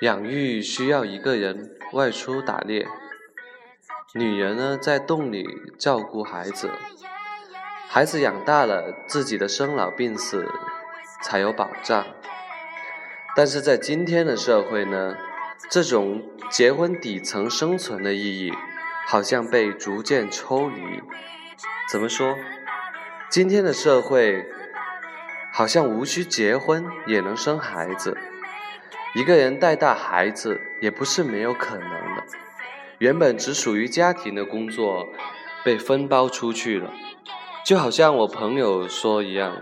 养育需要一个人外出打猎，女人呢在洞里照顾孩子，孩子养大了，自己的生老病死才有保障。但是在今天的社会呢，这种结婚底层生存的意义，好像被逐渐抽离。怎么说？今天的社会好像无需结婚也能生孩子。一个人带大孩子也不是没有可能的，原本只属于家庭的工作被分包出去了，就好像我朋友说一样，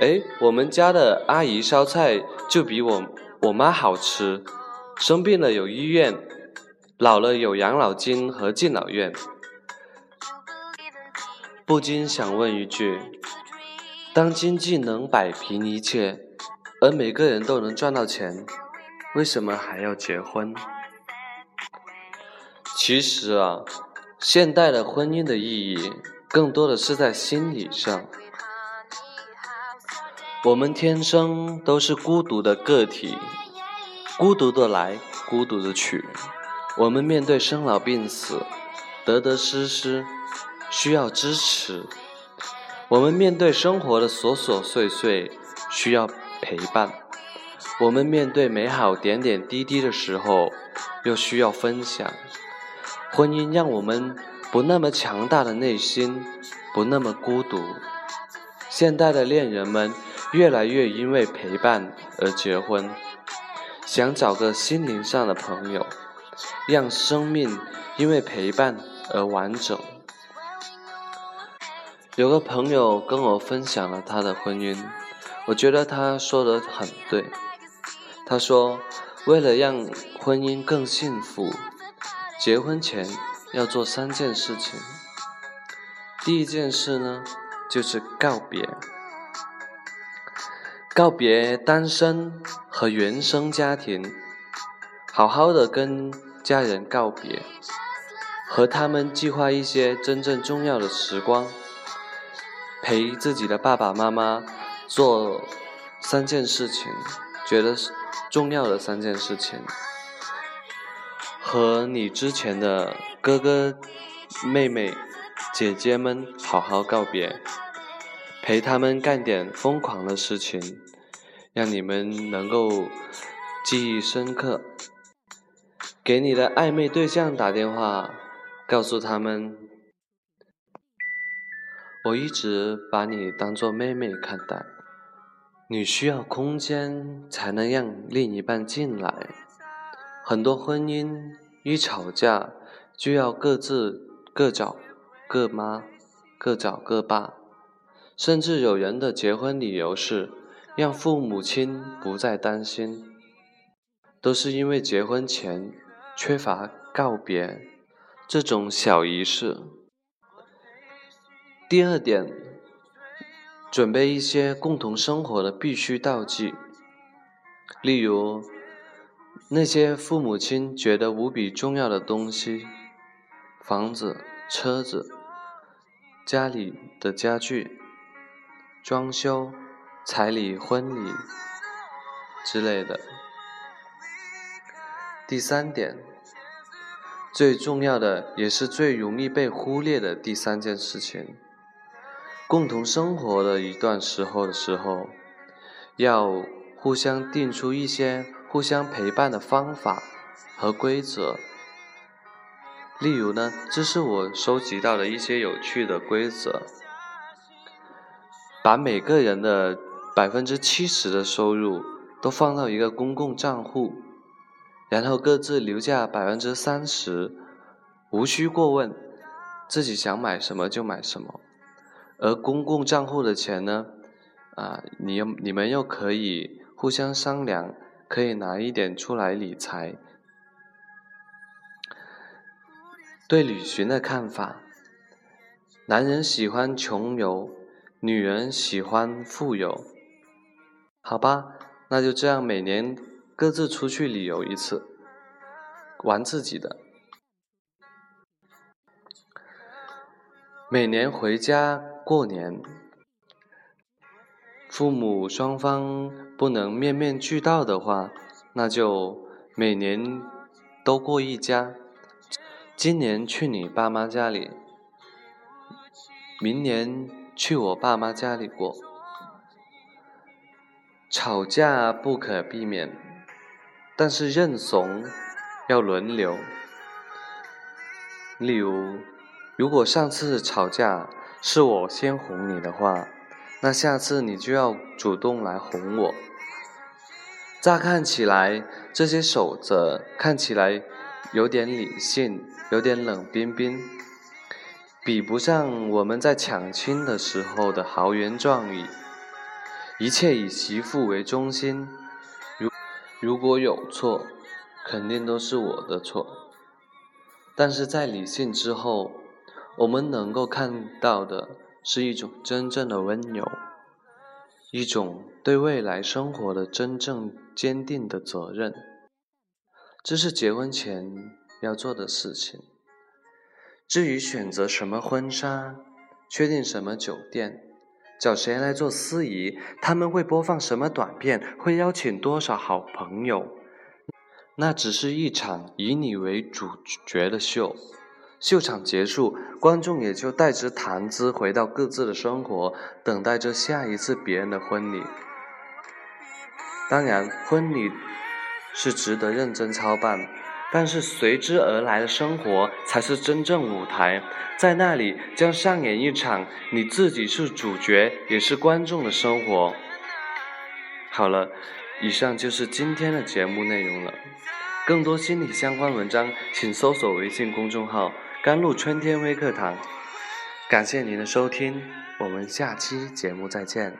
哎，我们家的阿姨烧菜就比我我妈好吃，生病了有医院，老了有养老金和敬老院，不禁想问一句：当经济能摆平一切？而每个人都能赚到钱，为什么还要结婚？其实啊，现代的婚姻的意义更多的是在心理上。我们天生都是孤独的个体，孤独的来，孤独的去。我们面对生老病死、得得失失，需要支持；我们面对生活的琐琐碎碎，需要。陪伴，我们面对美好点点滴滴的时候，又需要分享。婚姻让我们不那么强大的内心，不那么孤独。现代的恋人们越来越因为陪伴而结婚，想找个心灵上的朋友，让生命因为陪伴而完整。有个朋友跟我分享了他的婚姻。我觉得他说的很对。他说，为了让婚姻更幸福，结婚前要做三件事情。第一件事呢，就是告别，告别单身和原生家庭，好好的跟家人告别，和他们计划一些真正重要的时光，陪自己的爸爸妈妈。做三件事情，觉得重要的三件事情，和你之前的哥哥、妹妹、姐姐们好好告别，陪他们干点疯狂的事情，让你们能够记忆深刻。给你的暧昧对象打电话，告诉他们，我一直把你当做妹妹看待。你需要空间才能让另一半进来。很多婚姻一吵架就要各自各找各妈，各找各爸，甚至有人的结婚理由是让父母亲不再担心，都是因为结婚前缺乏告别这种小仪式。第二点。准备一些共同生活的必须道具，例如那些父母亲觉得无比重要的东西，房子、车子、家里的家具、装修、彩礼、婚礼之类的。第三点，最重要的也是最容易被忽略的第三件事情。共同生活的一段时候的时候，要互相定出一些互相陪伴的方法和规则，例如呢，这是我收集到的一些有趣的规则：把每个人的百分之七十的收入都放到一个公共账户，然后各自留下百分之三十，无需过问，自己想买什么就买什么。而公共账户的钱呢，啊，你又你们又可以互相商量，可以拿一点出来理财。对旅行的看法：男人喜欢穷游，女人喜欢富有。好吧，那就这样，每年各自出去旅游一次，玩自己的。每年回家过年，父母双方不能面面俱到的话，那就每年都过一家。今年去你爸妈家里，明年去我爸妈家里过。吵架不可避免，但是认怂要轮流。例如，如果上次吵架是我先哄你的话，那下次你就要主动来哄我。乍看起来，这些守则看起来有点理性。有点冷冰冰，比不上我们在抢亲的时候的豪言壮语。一切以媳妇为中心，如如果有错，肯定都是我的错。但是在理性之后，我们能够看到的是一种真正的温柔，一种对未来生活的真正坚定的责任。这是结婚前。要做的事情。至于选择什么婚纱，确定什么酒店，找谁来做司仪，他们会播放什么短片，会邀请多少好朋友，那只是一场以你为主角的秀。秀场结束，观众也就带着谈资回到各自的生活，等待着下一次别人的婚礼。当然，婚礼是值得认真操办。但是随之而来的生活才是真正舞台，在那里将上演一场你自己是主角也是观众的生活。好了，以上就是今天的节目内容了。更多心理相关文章，请搜索微信公众号“甘露春天微课堂”。感谢您的收听，我们下期节目再见。